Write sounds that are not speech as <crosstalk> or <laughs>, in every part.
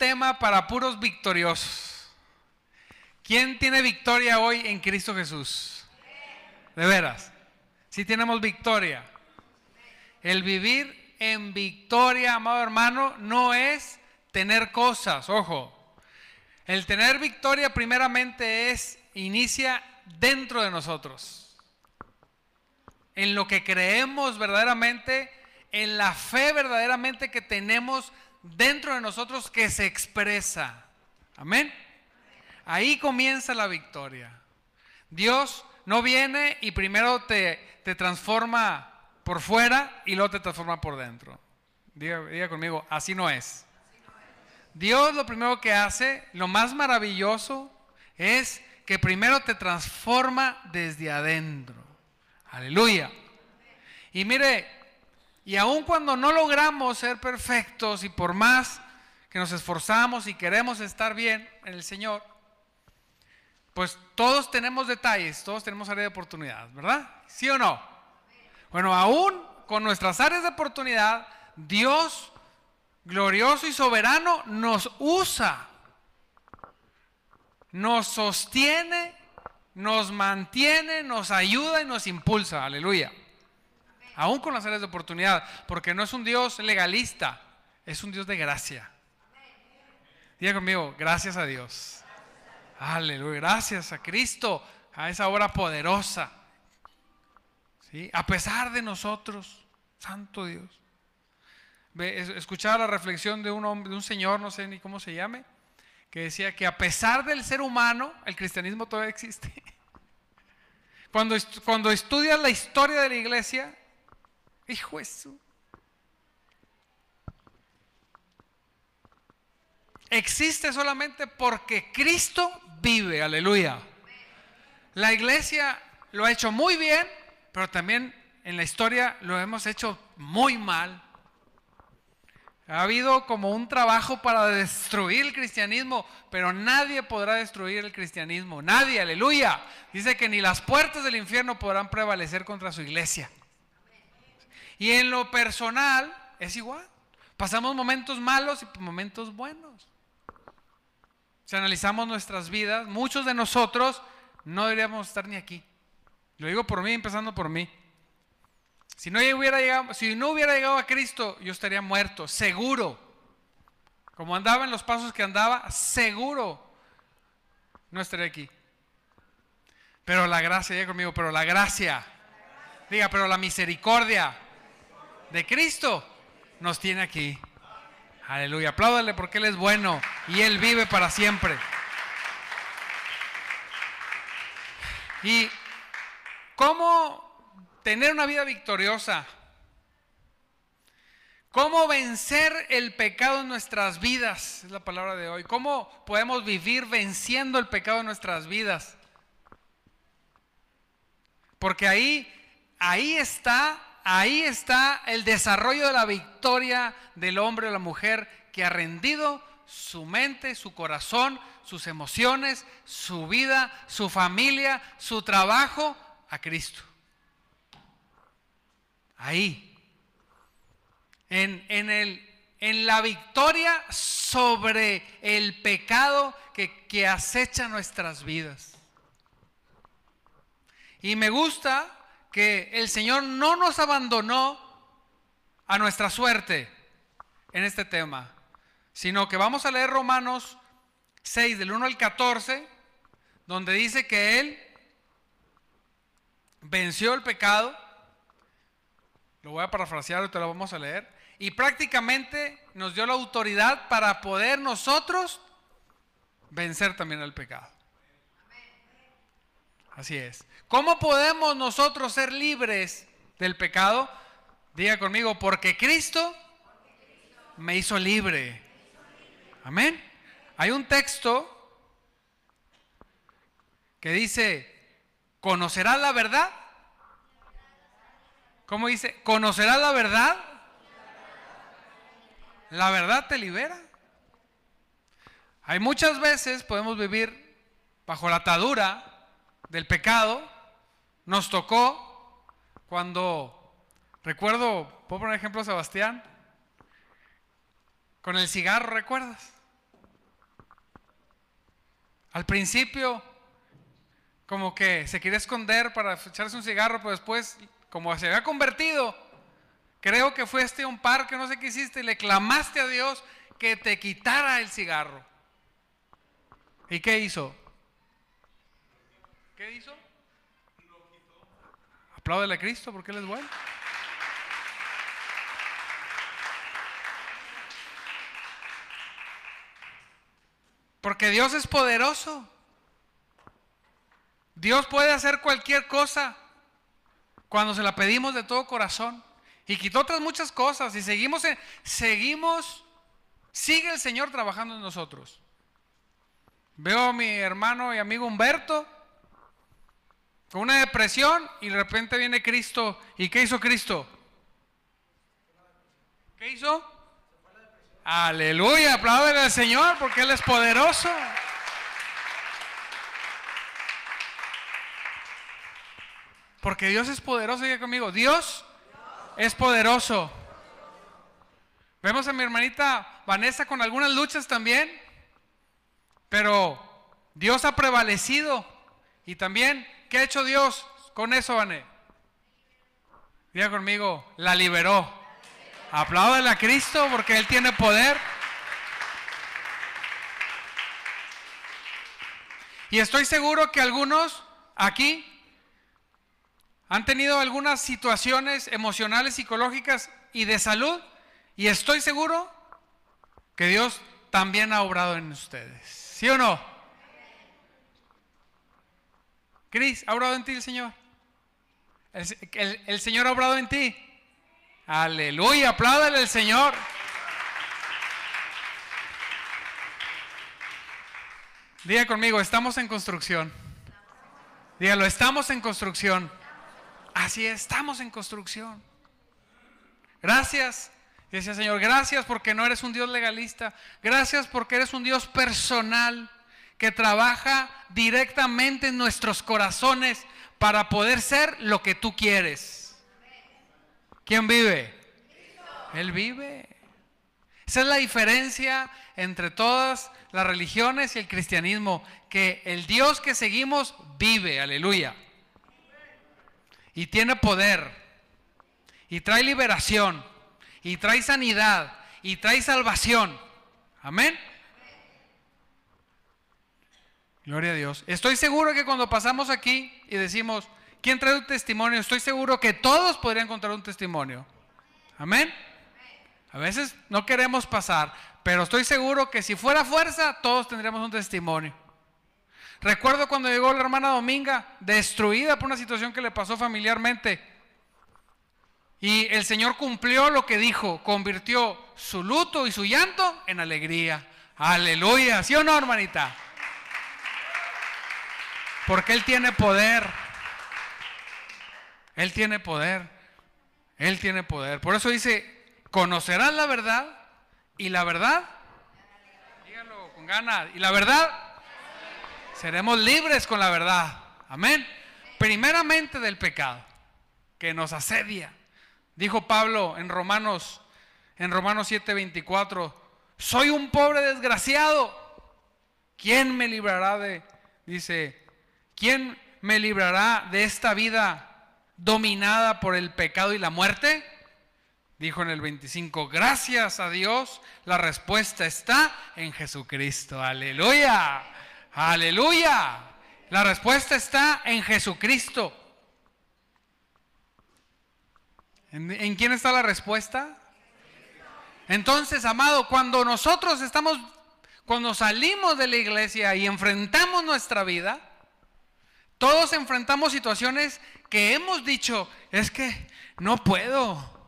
tema para puros victoriosos. ¿Quién tiene victoria hoy en Cristo Jesús? De veras. Si tenemos victoria. El vivir en victoria, amado hermano, no es tener cosas, ojo. El tener victoria primeramente es, inicia dentro de nosotros. En lo que creemos verdaderamente, en la fe verdaderamente que tenemos dentro de nosotros que se expresa. Amén. Ahí comienza la victoria. Dios no viene y primero te, te transforma por fuera y luego te transforma por dentro. Diga, diga conmigo, así no es. Dios lo primero que hace, lo más maravilloso, es que primero te transforma desde adentro. Aleluya. Y mire, y aun cuando no logramos ser perfectos y por más que nos esforzamos y queremos estar bien en el Señor, pues todos tenemos detalles, todos tenemos área de oportunidad, ¿verdad? ¿Sí o no? Bueno, aún con nuestras áreas de oportunidad, Dios glorioso y soberano nos usa, nos sostiene, nos mantiene, nos ayuda y nos impulsa. Aleluya. Aún con las áreas de oportunidad, porque no es un Dios legalista, es un Dios de gracia. Diga conmigo, gracias a Dios. Aleluya, gracias a Cristo, a esa obra poderosa. ¿Sí? A pesar de nosotros, Santo Dios. Escuchaba la reflexión de un, hombre, de un señor, no sé ni cómo se llame, que decía que a pesar del ser humano, el cristianismo todavía existe. <laughs> Cuando, cuando estudias la historia de la iglesia, hijo eso. Existe solamente porque Cristo vive, aleluya. La iglesia lo ha hecho muy bien, pero también en la historia lo hemos hecho muy mal. Ha habido como un trabajo para destruir el cristianismo, pero nadie podrá destruir el cristianismo. Nadie, aleluya. Dice que ni las puertas del infierno podrán prevalecer contra su iglesia. Y en lo personal es igual. Pasamos momentos malos y momentos buenos. Si analizamos nuestras vidas, muchos de nosotros no deberíamos estar ni aquí. Lo digo por mí, empezando por mí. Si no hubiera llegado, si no hubiera llegado a Cristo, yo estaría muerto, seguro. Como andaba en los pasos que andaba, seguro no estaría aquí. Pero la gracia, diga conmigo, pero la gracia, diga, pero la misericordia de Cristo nos tiene aquí. Aleluya, apláudale porque Él es bueno y Él vive para siempre. ¿Y cómo tener una vida victoriosa. ¿Cómo vencer el pecado en nuestras vidas? Es la palabra de hoy. ¿Cómo podemos vivir venciendo el pecado en nuestras vidas? Porque ahí, ahí está, ahí está el desarrollo de la victoria del hombre o la mujer que ha rendido su mente, su corazón, sus emociones, su vida, su familia, su trabajo a Cristo. Ahí. En, el, en la victoria sobre el pecado que, que acecha nuestras vidas. Y me gusta que el Señor no nos abandonó a nuestra suerte en este tema, sino que vamos a leer Romanos 6 del 1 al 14, donde dice que Él venció el pecado lo voy a parafrasear, te lo vamos a leer. Y prácticamente nos dio la autoridad para poder nosotros vencer también el pecado. Así es. ¿Cómo podemos nosotros ser libres del pecado? Diga conmigo, porque Cristo me hizo libre. Amén. Hay un texto que dice, ¿conocerás la verdad? ¿Cómo dice? ¿Conocerás la verdad? La verdad te libera. Hay muchas veces podemos vivir bajo la atadura del pecado. Nos tocó cuando, recuerdo, puedo poner ejemplo Sebastián, con el cigarro, ¿recuerdas? Al principio, como que se quería esconder para echarse un cigarro, pero después, como se había convertido, creo que fuiste a un parque, no sé qué hiciste, y le clamaste a Dios que te quitara el cigarro. ¿Y qué hizo? ¿Qué hizo? Apláudele a Cristo porque Él es bueno. Porque Dios es poderoso. Dios puede hacer cualquier cosa cuando se la pedimos de todo corazón. Y quitó otras muchas cosas. Y seguimos, seguimos, sigue el Señor trabajando en nosotros. Veo a mi hermano y amigo Humberto con una depresión y de repente viene Cristo. ¿Y qué hizo Cristo? ¿Qué hizo? Aleluya, apláudele al Señor porque Él es poderoso. Porque Dios es poderoso, diga conmigo, Dios es poderoso. Vemos a mi hermanita Vanessa con algunas luchas también, pero Dios ha prevalecido. Y también, ¿qué ha hecho Dios con eso, Vané? Diga conmigo, la liberó. Apláudale a Cristo porque Él tiene poder. Y estoy seguro que algunos aquí han tenido algunas situaciones emocionales, psicológicas y de salud. Y estoy seguro que Dios también ha obrado en ustedes. ¿Sí o no? Cris, ¿ha obrado en ti el Señor? El, Señor ha obrado en ti. Aleluya, apláudale al Señor. Diga conmigo, estamos en construcción. Dígalo, estamos en construcción. Así es, estamos en construcción. Gracias. Dice Señor, gracias porque no eres un Dios legalista. Gracias porque eres un Dios personal que trabaja directamente en nuestros corazones para poder ser lo que tú quieres. ¿Quién vive? Él vive. Esa es la diferencia entre todas las religiones y el cristianismo, que el Dios que seguimos vive, aleluya. Y tiene poder, y trae liberación, y trae sanidad, y trae salvación. Amén. Gloria a Dios. Estoy seguro que cuando pasamos aquí y decimos, ¿Quién trae un testimonio? Estoy seguro que todos podrían contar un testimonio. Amén. A veces no queremos pasar, pero estoy seguro que si fuera fuerza, todos tendríamos un testimonio. Recuerdo cuando llegó la hermana Dominga, destruida por una situación que le pasó familiarmente. Y el Señor cumplió lo que dijo, convirtió su luto y su llanto en alegría. Aleluya, ¿sí o no, hermanita? Porque Él tiene poder. Él tiene poder. Él tiene poder. Por eso dice, conocerán la verdad y la verdad, dígalo con ganas, y la verdad, seremos libres con la verdad. Amén. Primeramente del pecado que nos asedia. Dijo Pablo en Romanos en Romanos 7:24, soy un pobre desgraciado. ¿Quién me librará de dice, quién me librará de esta vida dominada por el pecado y la muerte? Dijo en el 25, gracias a Dios, la respuesta está en Jesucristo. Aleluya, aleluya. La respuesta está en Jesucristo. ¿En, quién está la respuesta? Entonces, amado, cuando nosotros estamos, cuando salimos de la iglesia y enfrentamos nuestra vida, todos enfrentamos situaciones que hemos dicho, es que no puedo.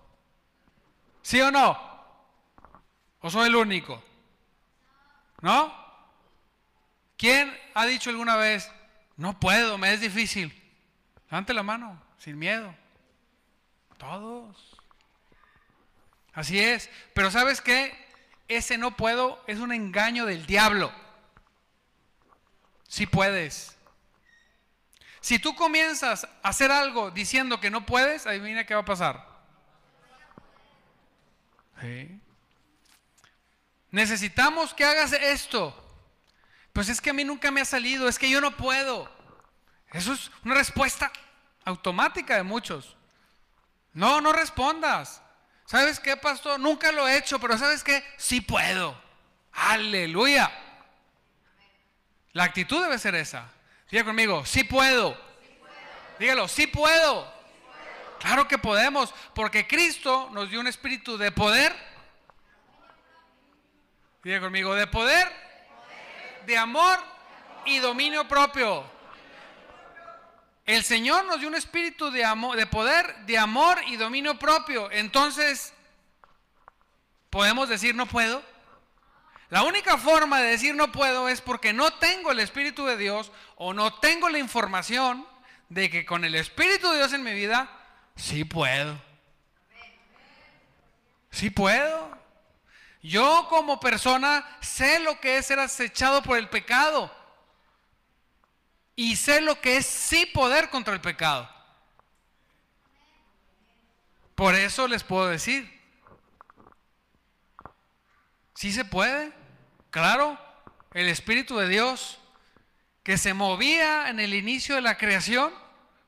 ¿Sí o no? ¿O soy el único? ¿No? ¿Quién ha dicho alguna vez, no puedo, me es difícil? Levante la mano, sin miedo. Todos. Así es. Pero ¿sabes qué? Ese no puedo es un engaño del diablo. Si puedes. Si tú comienzas a hacer algo diciendo que no puedes, adivina qué va a pasar. Necesitamos que hagas esto. Pues es que a mí nunca me ha salido, es que yo no puedo. Eso es una respuesta automática de muchos. No, no respondas. ¿Sabes qué, pastor? Nunca lo he hecho, pero ¿sabes qué? Sí puedo. Aleluya. La actitud debe ser esa. Diga conmigo, sí puedo. Dígalo, sí puedo. Claro que podemos, porque Cristo nos dio un espíritu de poder. Diga conmigo, de poder, de amor y dominio propio. El Señor nos dio un espíritu de amor, de poder, de amor y dominio propio. Entonces, podemos decir no puedo. La única forma de decir no puedo es porque no tengo el espíritu de Dios o no tengo la información de que con el espíritu de Dios en mi vida sí puedo. Sí puedo. Yo como persona sé lo que es ser acechado por el pecado y sé lo que es sí poder contra el pecado. Por eso les puedo decir, sí se puede, claro, el Espíritu de Dios que se movía en el inicio de la creación,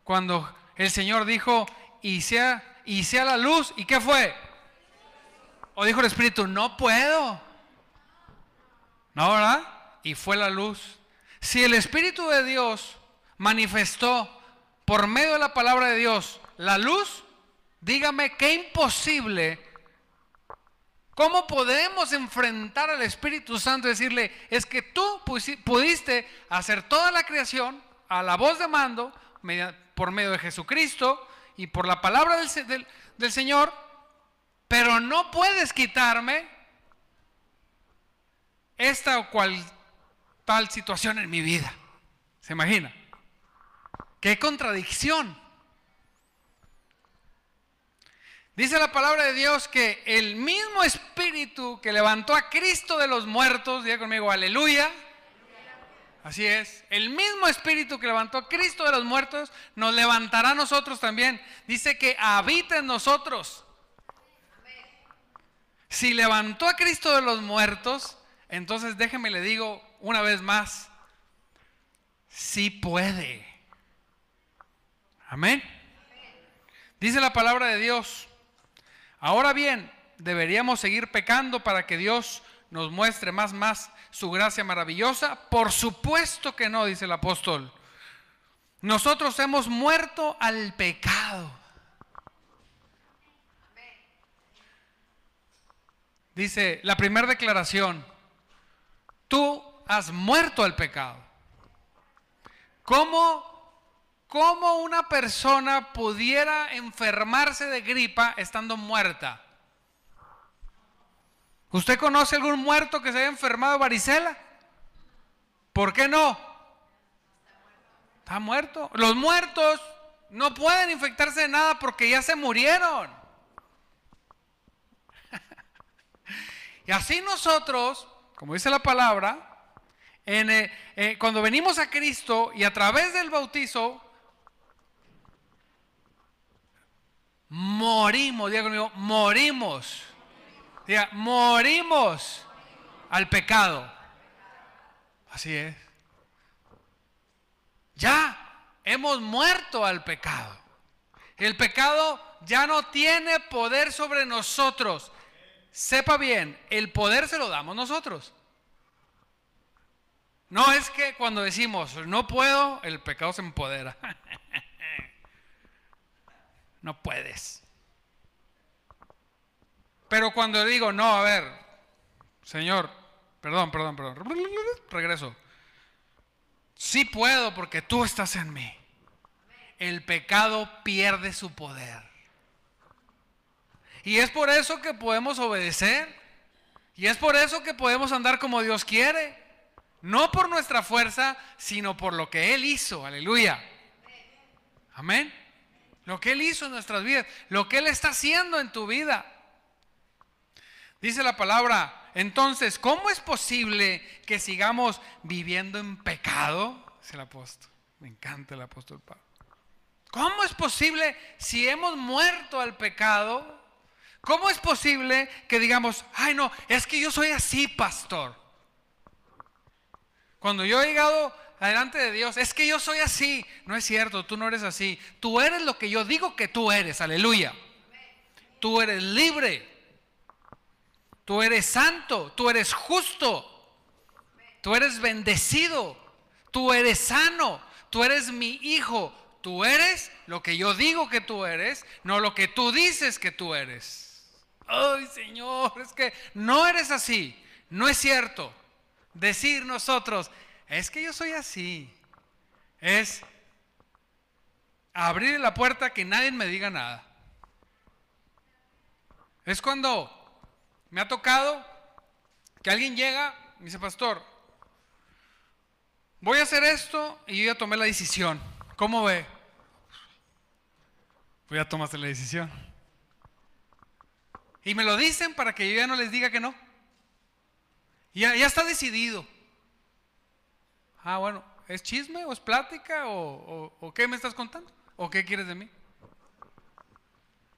cuando el Señor dijo, y sea, la luz, ¿y qué fue? O dijo el Espíritu, no puedo. No, ¿verdad? Y fue la luz. Si el Espíritu de Dios manifestó por medio de la palabra de Dios la luz, dígame qué imposible. ¿Cómo podemos enfrentar al Espíritu Santo y decirle, es que tú pudiste hacer toda la creación a la voz de mando por medio de Jesucristo y por la palabra del, del Señor, pero no puedes quitarme esta o cual tal situación en mi vida. ¿Se imagina? Qué contradicción. Dice la palabra de Dios que el mismo espíritu que levantó a Cristo de los muertos, diga conmigo, aleluya. Así es, el mismo espíritu que levantó a Cristo de los muertos nos levantará a nosotros también. Dice que habita en nosotros. Si levantó a Cristo de los muertos, entonces déjeme le digo una vez más, sí puede. Amén. Dice la palabra de Dios. Ahora bien, deberíamos seguir pecando para que Dios nos muestre más, más su gracia maravillosa. Por supuesto que no, dice el apóstol. Nosotros hemos muerto al pecado. Dice la primera declaración, tú has muerto al pecado. ¿Cómo, ¿Cómo una persona pudiera enfermarse de gripa estando muerta? ¿Usted conoce algún muerto que se haya enfermado de varicela? ¿Por qué no? Está muerto. Los muertos no pueden infectarse de nada porque ya se murieron. <laughs> y así nosotros, como dice la palabra, eh, eh, cuando venimos a Cristo y a través del bautizo, morimos, diga conmigo, morimos. Diga, morimos al pecado. Así es. Ya hemos muerto al pecado. El pecado ya no tiene poder sobre nosotros. Sepa bien, el poder se lo damos nosotros. No es que cuando decimos no puedo, el pecado se empodera. <laughs> no puedes. Pero cuando digo, no, a ver, Señor, perdón, perdón, perdón, regreso. Sí puedo porque tú estás en mí. El pecado pierde su poder. Y es por eso que podemos obedecer. Y es por eso que podemos andar como Dios quiere. No por nuestra fuerza, sino por lo que Él hizo. Aleluya. Amén. Lo que Él hizo en nuestras vidas. Lo que Él está haciendo en tu vida. Dice la palabra, entonces, ¿cómo es posible que sigamos viviendo en pecado? Dice el apóstol. Me encanta el apóstol Pablo. ¿Cómo es posible si hemos muerto al pecado? ¿Cómo es posible que digamos, ay no, es que yo soy así, pastor? Cuando yo he llegado adelante de Dios, es que yo soy así. No es cierto, tú no eres así. Tú eres lo que yo digo que tú eres. Aleluya. Tú eres libre. Tú eres santo. Tú eres justo. Tú eres bendecido. Tú eres sano. Tú eres mi hijo. Tú eres lo que yo digo que tú eres, no lo que tú dices que tú eres. Ay, Señor, es que no eres así. No es cierto. Decir nosotros, es que yo soy así. Es abrir la puerta que nadie me diga nada. Es cuando me ha tocado que alguien llega y me dice, pastor, voy a hacer esto y yo ya tomé la decisión. ¿Cómo ve? Pues ya tomaste la decisión. Y me lo dicen para que yo ya no les diga que no. Ya, ya está decidido. Ah, bueno, ¿es chisme o es plática o, qué me estás contando? ¿O qué quieres de mí?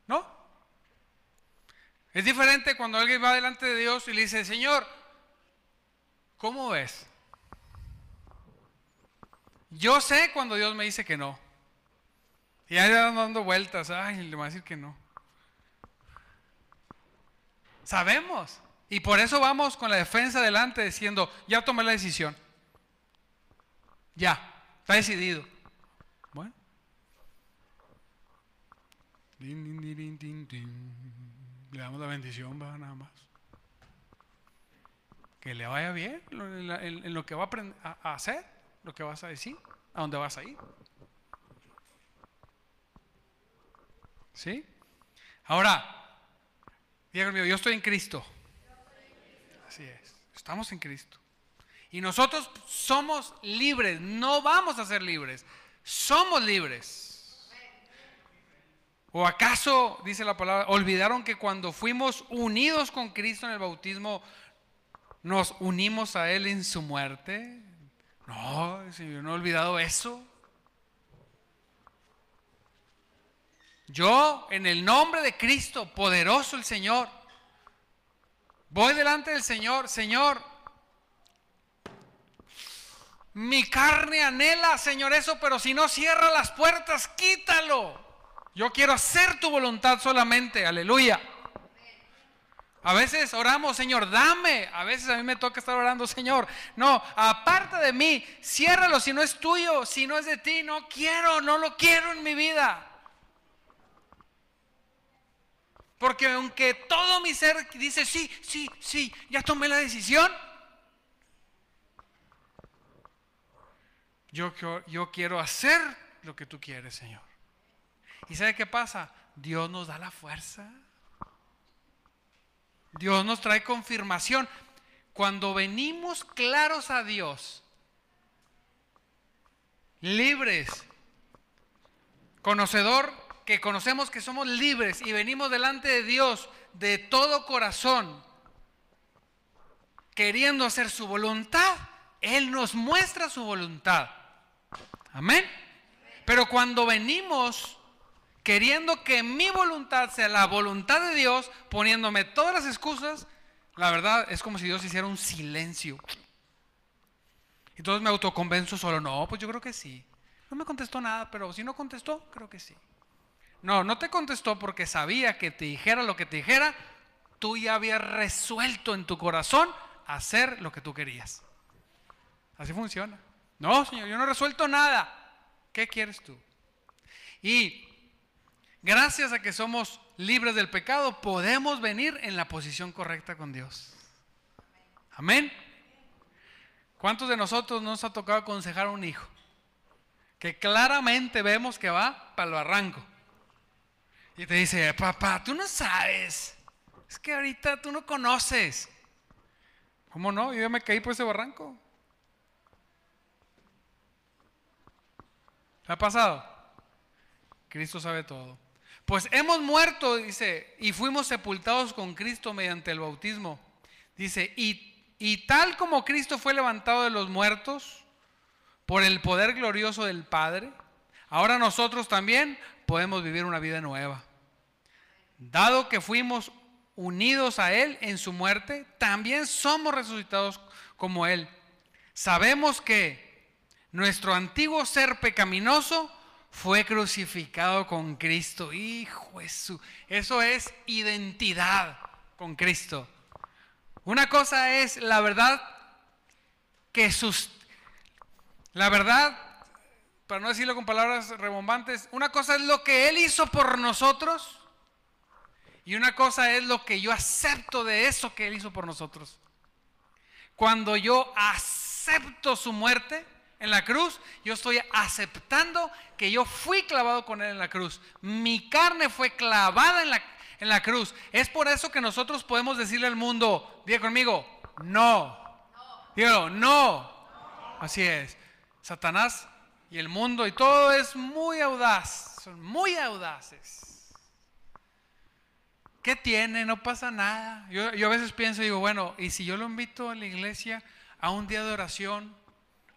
¿No? Es diferente cuando alguien va delante de Dios y le dice, Señor, ¿cómo ves? Yo sé cuando Dios me dice que no. Y ahí van dando vueltas, ay, le va a decir que no. Sabemos. Y por eso vamos con la defensa delante diciendo, ya tomé la decisión. Ya, está decidido. Bueno. Le damos la bendición, va nada más. Que le vaya bien en, lo que va a, a hacer, lo que vas a decir, a dónde vas a ir. ¿Sí? Ahora, Diego mío, yo estoy en Cristo. Así es, estamos en Cristo. Y nosotros somos libres, no vamos a ser libres, somos libres. ¿O acaso, dice la palabra, olvidaron que cuando fuimos unidos con Cristo en el bautismo, nos unimos a Él en su muerte? No, Señor, no he olvidado eso. Yo, en el nombre de Cristo, poderoso el Señor, voy delante del Señor, Señor, mi carne anhela, Señor, eso, pero si no cierra las puertas, quítalo. Yo quiero hacer tu voluntad solamente, aleluya. A veces oramos, Señor, dame. A veces a mí me toca estar orando, Señor. No, aparte de mí, ciérralo si no es tuyo, si no es de ti. No quiero, no lo quiero en mi vida. Porque aunque todo mi ser dice, sí, sí, sí, ya tomé la decisión, yo, quiero hacer lo que tú quieres, Señor. ¿Y sabe qué pasa? Dios nos da la fuerza. Dios nos trae confirmación. Cuando venimos claros a Dios, libres, conocedor que conocemos que somos libres y venimos delante de Dios de todo corazón, queriendo hacer su voluntad, Él nos muestra su voluntad. Amén. Pero cuando venimos queriendo que mi voluntad sea la voluntad de Dios, poniéndome todas las excusas, la verdad es como si Dios hiciera un silencio. Entonces me autoconvenzo solo, no, pues yo creo que sí. No me contestó nada, pero si no contestó, creo que sí. No, no te contestó porque sabía que te dijera lo que te dijera, tú ya habías resuelto en tu corazón hacer lo que tú querías. Así funciona. No, Señor, yo no he resuelto nada. ¿Qué quieres tú? Y gracias a que somos libres del pecado, podemos venir en la posición correcta con Dios. Amén. ¿Cuántos de nosotros nos ha tocado aconsejar a un hijo? Que claramente vemos que va para el barranco. Y te dice, papá, tú no sabes. Es que ahorita tú no conoces. ¿Cómo no? Yo ya me caí por ese barranco. ¿Te ha pasado? Cristo sabe todo. Pues hemos muerto, dice, y fuimos sepultados con Cristo mediante el bautismo. Dice, y, y tal como Cristo fue levantado de los muertos por el poder glorioso del Padre, ahora nosotros también podemos vivir una vida nueva. Dado que fuimos unidos a Él en su muerte, también somos resucitados como Él. sabemos que nuestro antiguo ser pecaminoso fue crucificado con Cristo. Hijo Jesús, eso es identidad con Cristo. Una cosa es la verdad que sus la verdad para no decirlo con palabras rebombantes, una cosa es lo que él hizo por nosotros y una cosa es lo que yo acepto de eso que Él hizo por nosotros. Cuando yo acepto su muerte en la cruz, yo estoy aceptando que yo fui clavado con Él en la cruz. Mi carne fue clavada en la, en la cruz. Es por eso que nosotros podemos decirle al mundo, diga conmigo, no. Dígalo, no. Así es. Satanás y el mundo y todo es muy audaz. Son muy audaces. ¿Qué tiene? No pasa nada. Yo, a veces pienso y digo, bueno, ¿y si yo lo invito a la iglesia a un día de oración,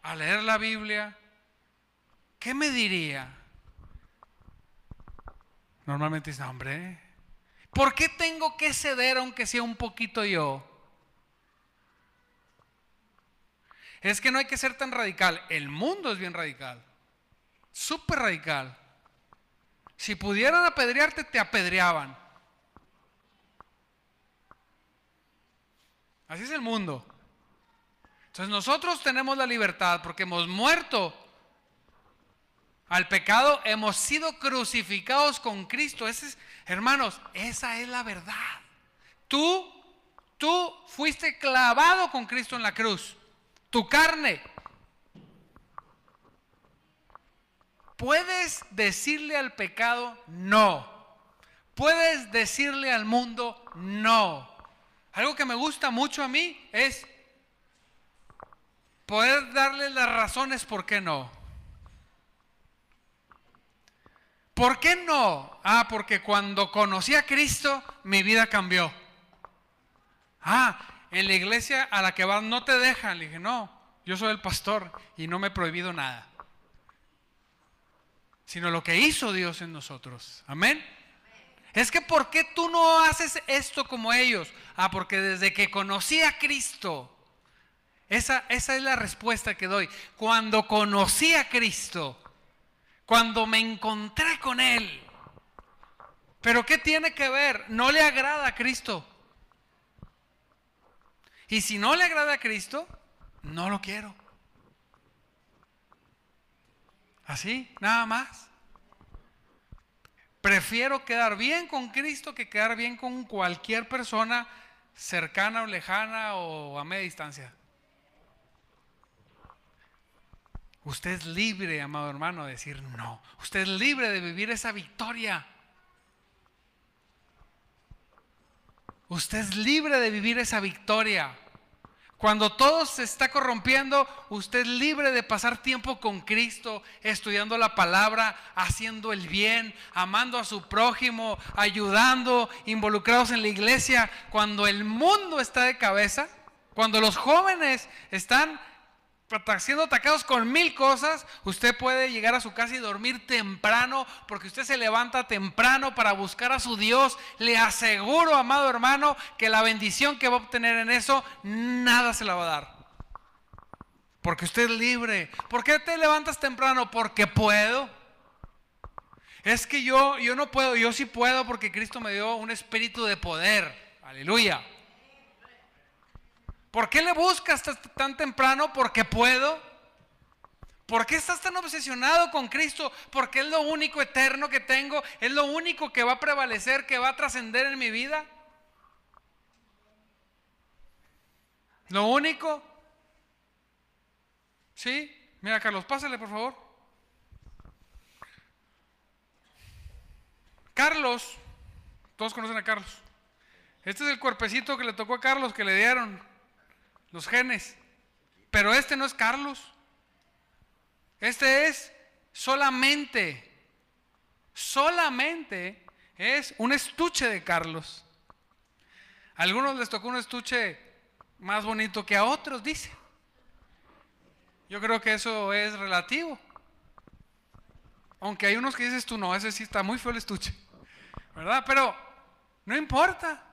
a leer la Biblia? ¿Qué me diría? Normalmente dice, hombre, ¿por qué tengo que ceder aunque sea un poquito yo? Es que no hay que ser tan radical. El mundo es bien radical. Súper radical. Si pudieran apedrearte, te apedreaban. Así es el mundo. Entonces nosotros tenemos la libertad porque hemos muerto al pecado, hemos sido crucificados con Cristo. Ese hermanos, esa es la verdad. Tú, tú fuiste clavado con Cristo en la cruz. Tu carne. Puedes decirle al pecado no. Puedes decirle al mundo no. Algo que me gusta mucho a mí es poder darle las razones por qué no. ¿Por qué no? Ah, porque cuando conocí a Cristo, mi vida cambió. Ah, en la iglesia a la que vas no te dejan. Le dije, no, yo soy el pastor y no me he prohibido nada. Sino lo que hizo Dios en nosotros. Amén. Es que ¿por qué tú no haces esto como ellos? Ah, porque desde que conocí a Cristo, esa, esa es la respuesta que doy. Cuando conocí a Cristo, cuando me encontré con Él, pero ¿qué tiene que ver? No le agrada a Cristo. Y si no le agrada a Cristo, no lo quiero. Así, nada más. Prefiero quedar bien con Cristo que quedar bien con cualquier persona cercana o lejana o a media distancia. Usted es libre, amado hermano, de decir no. Usted es libre de vivir esa victoria. Usted es libre de vivir esa victoria. Cuando todo se está corrompiendo, usted es libre de pasar tiempo con Cristo, estudiando la palabra, haciendo el bien, amando a su prójimo, ayudando, involucrados en la iglesia. Cuando el mundo está de cabeza, cuando los jóvenes están siendo atacados con mil cosas, usted puede llegar a su casa y dormir temprano porque usted se levanta temprano para buscar a su Dios. Le aseguro, amado hermano, que la bendición que va a obtener en eso, nada se la va a dar. Porque usted es libre. ¿Por qué te levantas temprano? Porque puedo. Es que yo, yo no puedo, yo sí puedo porque Cristo me dio un espíritu de poder. Aleluya. ¿Por qué le buscas tan temprano? Porque puedo. ¿Por qué estás tan obsesionado con Cristo? Porque es lo único eterno que tengo, es lo único que va a prevalecer, que va a trascender en mi vida. Lo único. ¿Sí? Mira, Carlos, pásale por favor. Carlos, todos conocen a Carlos. Este es el cuerpecito que le tocó a Carlos, que le dieron los genes. Pero este no es Carlos. Este es solamente, solamente es un estuche de Carlos. A algunos les tocó un estuche más bonito que a otros, dice. Yo creo que eso es relativo. Aunque hay unos que dices tú, no, ese sí está muy feo el estuche. ¿Verdad? Pero no importa.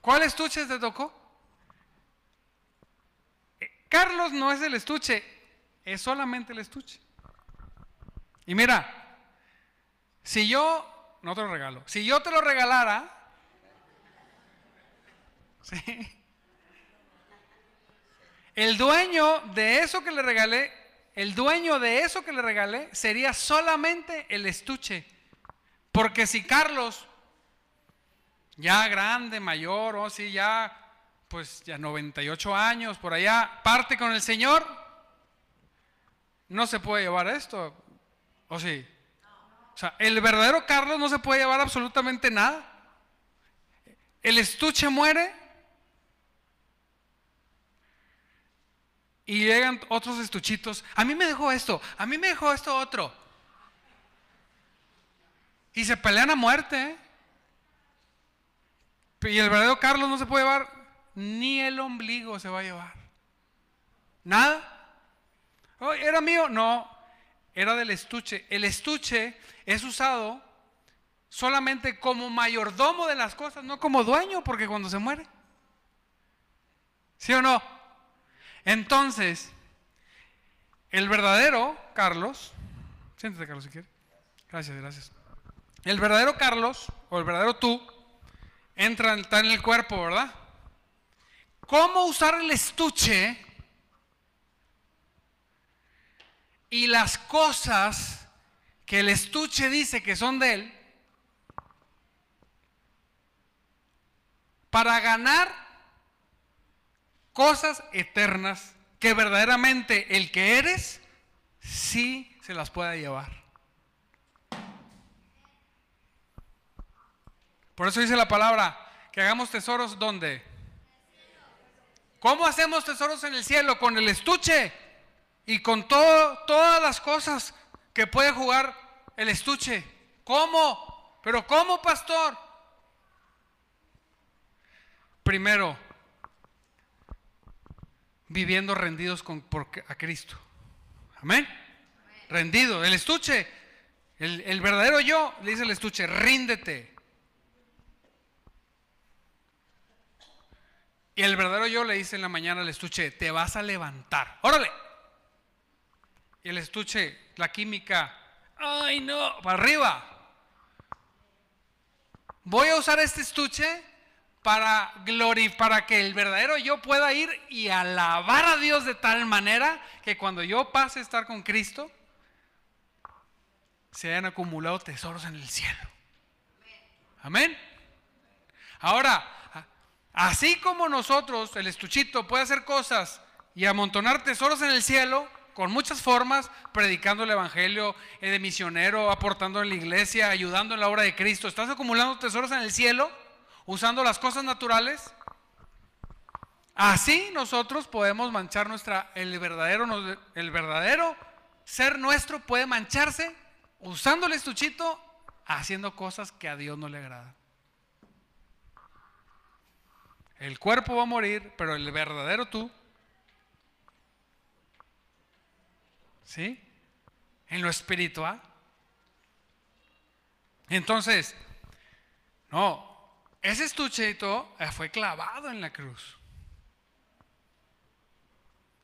¿Cuál estuche te tocó? Carlos no es el estuche, es solamente el estuche. Y mira, si yo, no te lo regalo, si yo te lo regalara, <laughs> ¿sí? el dueño de eso que le regalé, el dueño de eso que le regalé sería solamente el estuche. Porque si Carlos, ya grande, mayor, o si ya, pues ya 98 años, por allá, parte con el Señor, no se puede llevar esto. ¿O sí? O sea, el verdadero Carlos no se puede llevar absolutamente nada. El estuche muere y llegan otros estuchitos. A mí me dejó esto, a mí me dejó esto otro. Y se pelean a muerte. ¿eh? Y el verdadero Carlos no se puede llevar, ni el ombligo se va a llevar. Nada. ¿Era mío? No, era del estuche. El estuche es usado solamente como mayordomo de las cosas, no como dueño, porque cuando se muere. ¿Sí o no? Entonces, el verdadero Carlos, siéntate Carlos si quieres. Gracias, gracias. El verdadero Carlos, o el verdadero tú, entra, está en el cuerpo, ¿verdad? ¿Cómo usar el estuche y las cosas que el estuche dice que son de él para ganar cosas eternas que verdaderamente el que eres sí se las pueda llevar. Por eso dice la palabra que hagamos tesoros donde. ¿Cómo hacemos tesoros en el cielo? Con el estuche y con todo, todas las cosas que puede jugar el estuche. ¿Cómo? Pero ¿cómo, pastor? Primero, viviendo rendidos con, por, a Cristo. Amén. Rendido. El estuche, el, el verdadero yo, le dice el estuche, ríndete. Y el verdadero yo le dice en la mañana al estuche, te vas a levantar. Órale. Y el estuche, la química, ay no, para arriba. Voy a usar este estuche para, para que el verdadero yo pueda ir y alabar a Dios de tal manera que cuando yo pase a estar con Cristo, se hayan acumulado tesoros en el cielo. Amén. Ahora, así como nosotros, el estuchito, puede hacer cosas y amontonar tesoros en el cielo, con muchas formas, predicando el Evangelio, eh, de misionero, aportando en la iglesia, ayudando en la obra de Cristo. ¿Estás acumulando tesoros en el cielo? Usando las cosas naturales. Así nosotros podemos manchar nuestra, el verdadero, el verdadero ser nuestro puede mancharse usando el estuchito, haciendo cosas que a Dios no le agradan. El cuerpo va a morir, pero el verdadero tú ¿Sí? En lo espiritual. Entonces, no, ese estuchito eh, fue clavado en la cruz.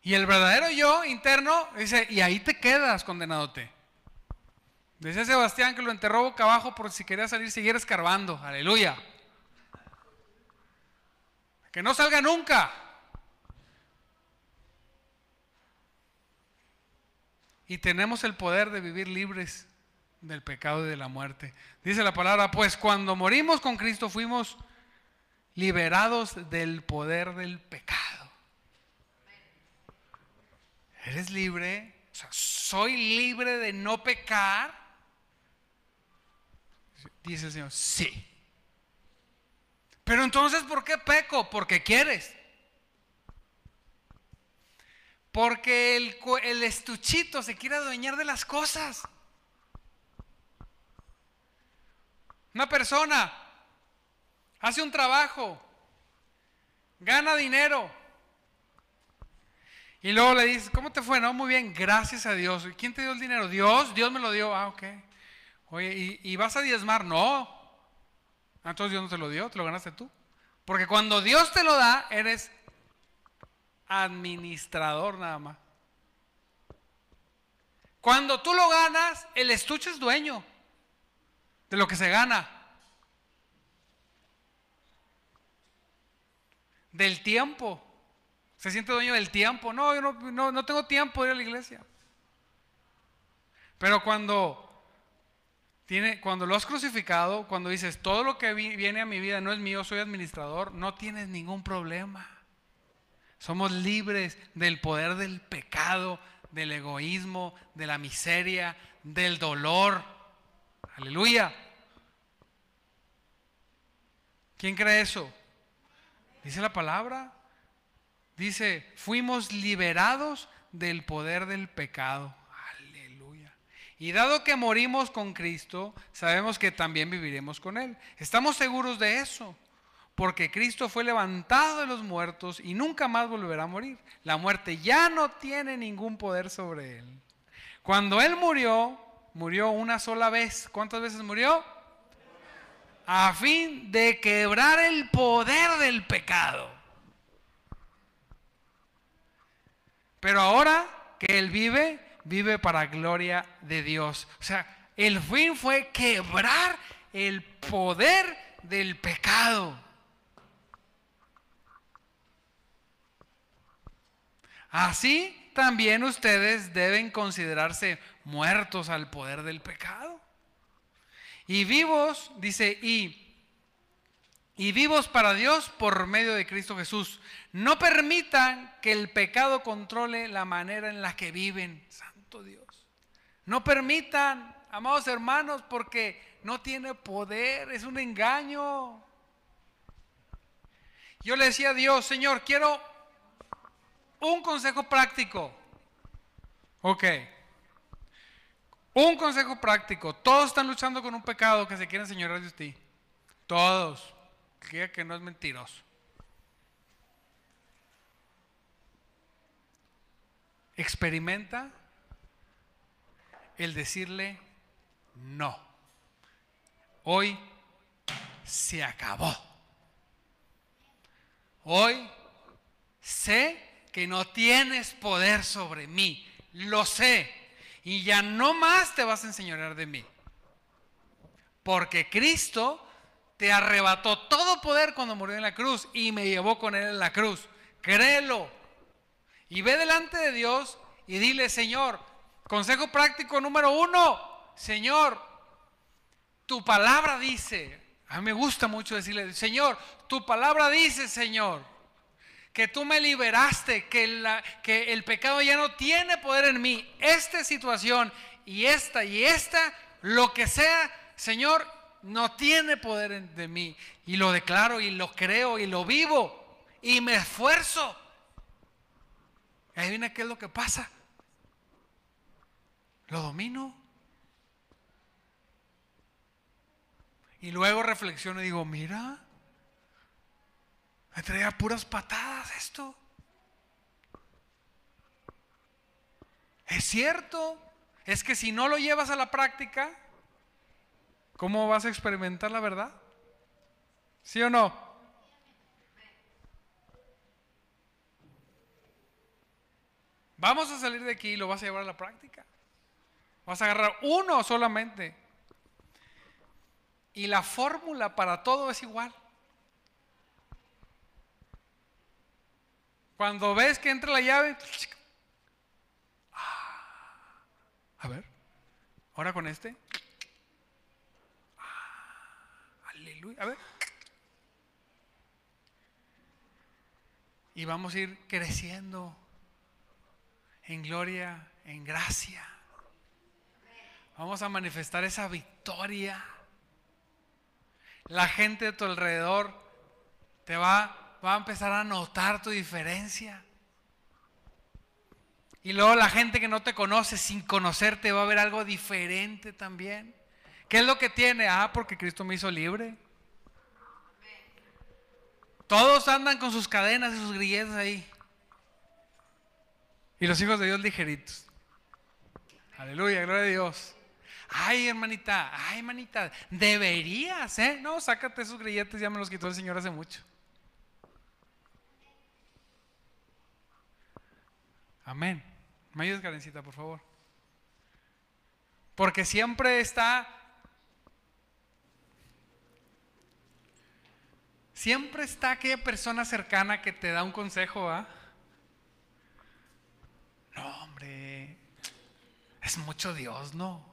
Y el verdadero yo interno dice, y ahí te quedas, condenadote. Dice Sebastián que lo enterró boca abajo por si quería salir, siguiera escarbando. Aleluya. Que no salga nunca. y tenemos el poder de vivir libres del pecado y de la muerte. Dice la palabra, pues cuando morimos con Cristo fuimos liberados del poder del pecado. ¿Eres libre? O sea, ¿soy libre de no pecar? Dice el Señor, sí. Pero entonces, ¿por qué peco? Porque quieres. Porque el, estuchito se quiere adueñar de las cosas. Una persona hace un trabajo, gana dinero. Y luego le dices, ¿cómo te fue? No, muy bien, gracias a Dios. ¿Y quién te dio el dinero? Dios, Dios me lo dio. Ah, ok. Oye, ¿y, vas a diezmar? No. Entonces Dios no te lo dio, te lo ganaste tú. Porque cuando Dios te lo da, eres administrador nada más. Cuando tú lo ganas, el estuche es dueño de lo que se gana. Del tiempo. Se siente dueño del tiempo. No, yo no, no, tengo tiempo de ir a la iglesia. Pero cuando cuando lo has crucificado, cuando dices todo lo que viene a mi vida no es mío, soy administrador, no tienes ningún problema. Somos libres del poder del pecado, del egoísmo, de la miseria, del dolor. Aleluya. ¿Quién cree eso? Dice la palabra. Dice, fuimos liberados del poder del pecado. Y dado que morimos con Cristo, sabemos que también viviremos con Él. Estamos seguros de eso porque Cristo fue levantado de los muertos y nunca más volverá a morir. La muerte ya no tiene ningún poder sobre él. Cuando él murió, murió una sola vez. ¿Cuántas veces murió? A fin de quebrar el poder del pecado. Pero ahora que él vive, vive para gloria de Dios. O sea, el fin fue quebrar el poder del pecado. Así también ustedes deben considerarse muertos al poder del pecado. Y vivos, dice, y, y vivos para Dios por medio de Cristo Jesús. No permitan que el pecado controle la manera en la que viven, Dios. No permitan, amados hermanos, porque no tiene poder, es un engaño. Yo le decía a Dios, Señor, quiero un consejo práctico. Ok. Un consejo práctico. Todos están luchando con un pecado que se quieren señorar de ti. Todos. Que que no es mentiroso. Experimenta el decirle no. Hoy se acabó. Hoy sé que no tienes poder sobre mí. Lo sé. Y ya no más te vas a enseñorear de mí. Porque Cristo te arrebató todo poder cuando murió en la cruz y me llevó con él en la cruz. Créelo. Y ve delante de Dios y dile, Señor, consejo práctico número uno, Señor, tu palabra dice, a mí me gusta mucho decirle, Señor, tu palabra dice, Señor, que tú me liberaste, que, el pecado ya no tiene poder en mí. Esta situación y esta y esta, lo que sea, Señor, no tiene poder en, de mí. Y lo declaro y lo creo y lo vivo y me esfuerzo. Viene qué es lo que pasa. Lo domino. Y luego reflexiono y digo, mira, me traía puras patadas esto. Es cierto. Es que si no lo llevas a la práctica, ¿cómo vas a experimentar la verdad? ¿Sí o no? Vamos a salir de aquí y lo vas a llevar a la práctica. Vas a agarrar uno solamente. Y la fórmula para todo es igual. Cuando ves que entra la llave, a ver, ahora con este. aleluya, a ver. Y vamos a ir creciendo en gloria, en gracia. Vamos a manifestar esa victoria. La gente de tu alrededor te va va a empezar a notar tu diferencia. Y luego la gente que no te conoce sin conocerte va a ver algo diferente también. ¿Qué es lo que tiene? Ah, porque Cristo me hizo libre. Todos andan con sus cadenas y sus grilletes ahí. Y los hijos de Dios ligeritos. Aleluya, gloria a Dios. Ay, hermanita, ay, hermanita, deberías, ¿eh? No, sácate esos grilletes, ya me los quitó el Señor hace mucho. Amén. ¿Me ayudas, Karencita, por favor? Porque siempre está... Siempre está aquella persona cercana que te da un consejo, ¿ah? No, hombre, es mucho Dios, ¿no?